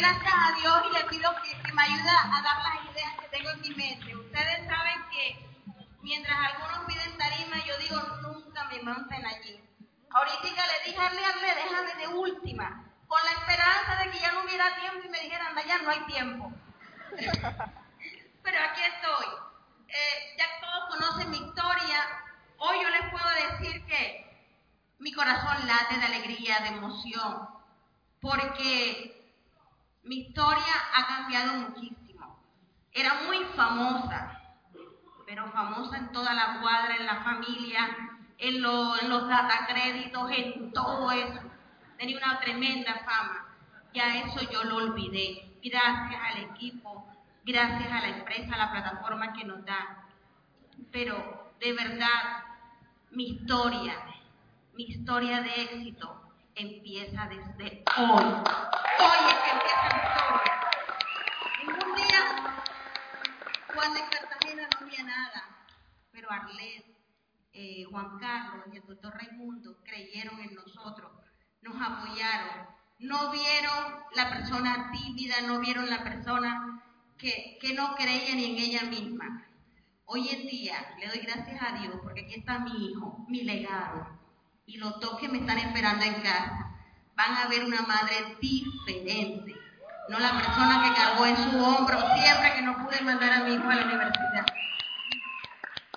gracias a Dios y le pido que, que me ayude a dar las ideas que tengo en mi mente. Ustedes saben que mientras algunos piden tarima, yo digo nunca me monten allí. Ahorita le dije a Arle, déjame de última, con la esperanza de que ya no hubiera tiempo y me dijeran, ya no hay tiempo. Pero aquí estoy. Eh, ya todos conocen mi historia. Hoy yo les puedo decir que mi corazón late de alegría, de emoción, porque mi historia ha cambiado muchísimo. Era muy famosa, pero famosa en toda la cuadra, en la familia, en, en los datacréditos, en todo eso. Tenía una tremenda fama. Ya eso yo lo olvidé. Gracias al equipo, gracias a la empresa, a la plataforma que nos da. Pero de verdad, mi historia, mi historia de éxito empieza desde hoy. Hoy es que empieza mi historia. En un día, cuando en Cartagena no había nada, pero Arlet, eh, Juan Carlos y el doctor Raimundo creyeron en nosotros, nos apoyaron, no vieron la persona tímida, no vieron la persona que, que no creía ni en ella misma. Hoy en día le doy gracias a Dios porque aquí está mi hijo, mi legado y los dos que me están esperando en casa van a ver una madre diferente, no la persona que cargó en su hombro siempre que no pude mandar a mi hijo a la universidad.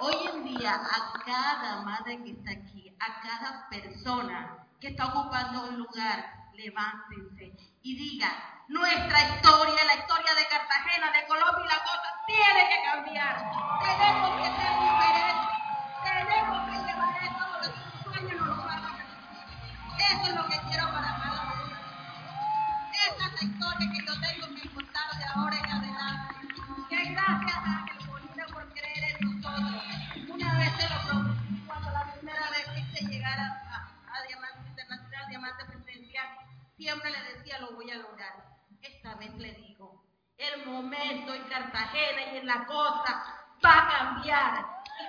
Hoy en día, a cada madre que está aquí, a cada persona que está ocupando un lugar, levántense y digan, nuestra historia, la historia de Cartagena, de Colombia y la cosa, tiene que cambiar. Tenemos que ser diferentes, en Cartagena y en la costa va a cambiar.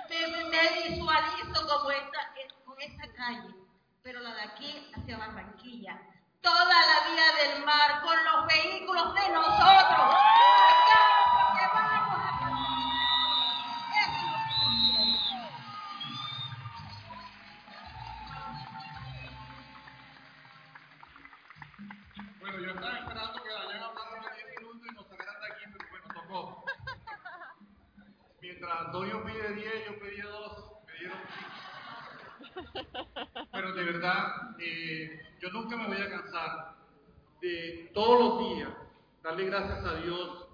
Me, me visualizo como esta, con esta calle, pero la de aquí hacia Barranquilla. Toda la vía del mar con los vehículos de nosotros. Antonio pide 10, yo pedí 2, me dieron 5. Pero de verdad, eh, yo nunca me voy a cansar de todos los días darle gracias a Dios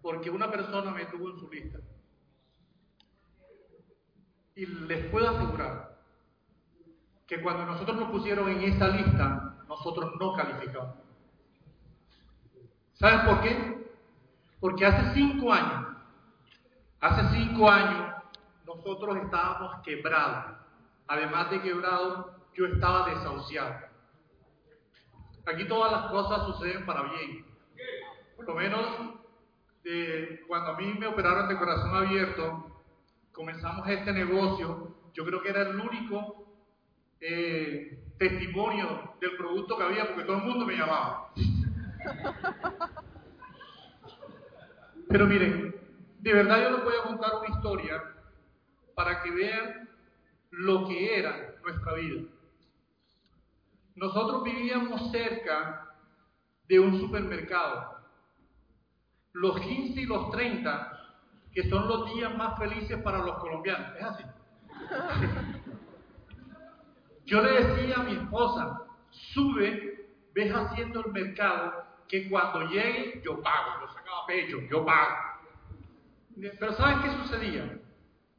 porque una persona me tuvo en su lista. Y les puedo asegurar que cuando nosotros nos pusieron en esa lista, nosotros no calificamos. ¿Saben por qué? Porque hace cinco años, hace cinco años, nosotros estábamos quebrados. Además de quebrados, yo estaba desahuciado. Aquí todas las cosas suceden para bien. Por lo menos, eh, cuando a mí me operaron de corazón abierto, comenzamos este negocio. Yo creo que era el único eh, testimonio del producto que había, porque todo el mundo me llamaba. Pero miren, de verdad yo les voy a contar una historia para que vean lo que era nuestra vida. Nosotros vivíamos cerca de un supermercado. Los 15 y los 30, que son los días más felices para los colombianos. Es así. Yo le decía a mi esposa, sube, ves haciendo el mercado, que cuando llegue yo pago, yo sacaba pecho, yo pago. Pero ¿saben qué sucedía?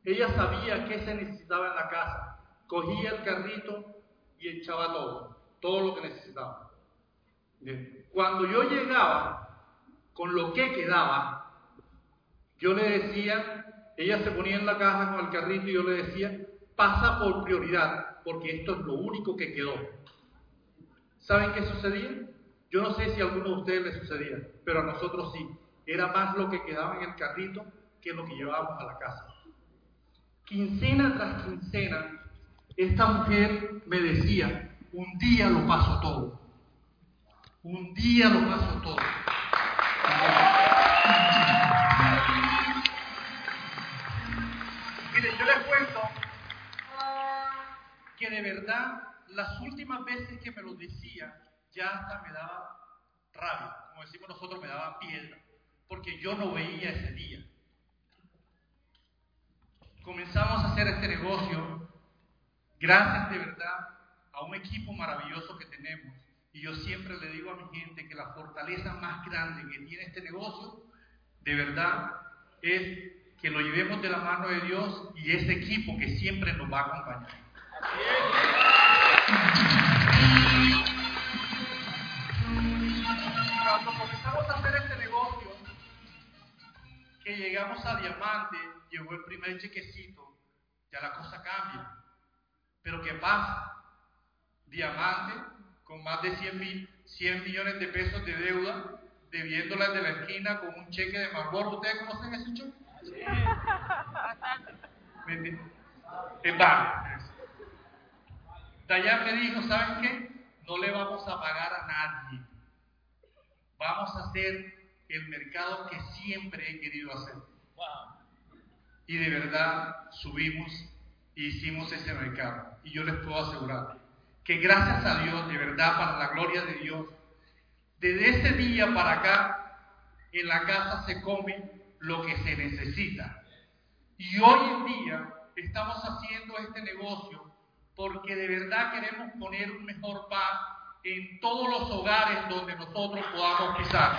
Ella sabía qué se necesitaba en la casa. Cogía el carrito y echaba todo, todo lo que necesitaba. Cuando yo llegaba con lo que quedaba, yo le decía, ella se ponía en la caja con el carrito y yo le decía, pasa por prioridad, porque esto es lo único que quedó. ¿Saben qué sucedía? Yo no sé si a alguno de ustedes le sucedía, pero a nosotros sí. Era más lo que quedaba en el carrito que lo que llevábamos a la casa. Quincena tras quincena, esta mujer me decía, un día lo paso todo. Un día lo paso todo. Mire, yo les cuento que de verdad las últimas veces que me lo decía ya hasta me daba rabia, como decimos nosotros, me daba piedra, porque yo no veía ese día. Comenzamos a hacer este negocio gracias de verdad a un equipo maravilloso que tenemos. Y yo siempre le digo a mi gente que la fortaleza más grande que tiene este negocio, de verdad, es que lo llevemos de la mano de Dios y ese equipo que siempre nos va a acompañar. Cuando comenzamos a hacer este negocio, que llegamos a Diamante, llegó el primer chequecito, ya la cosa cambia. Pero ¿qué pasa? Diamante, con más de 100, mil, 100 millones de pesos de deuda, debiéndola de la esquina con un cheque de Marlboro. ¿Ustedes conocen ese cheque? Sí. Es vale. Dayan me dijo, ¿saben qué? No le vamos a pagar a nadie. Vamos a hacer el mercado que siempre he querido hacer. Y de verdad subimos e hicimos ese mercado. Y yo les puedo asegurar que gracias a Dios, de verdad, para la gloria de Dios, desde ese día para acá, en la casa se come lo que se necesita. Y hoy en día estamos haciendo este negocio porque de verdad queremos poner un mejor paz en todos los hogares donde nosotros podamos pisar.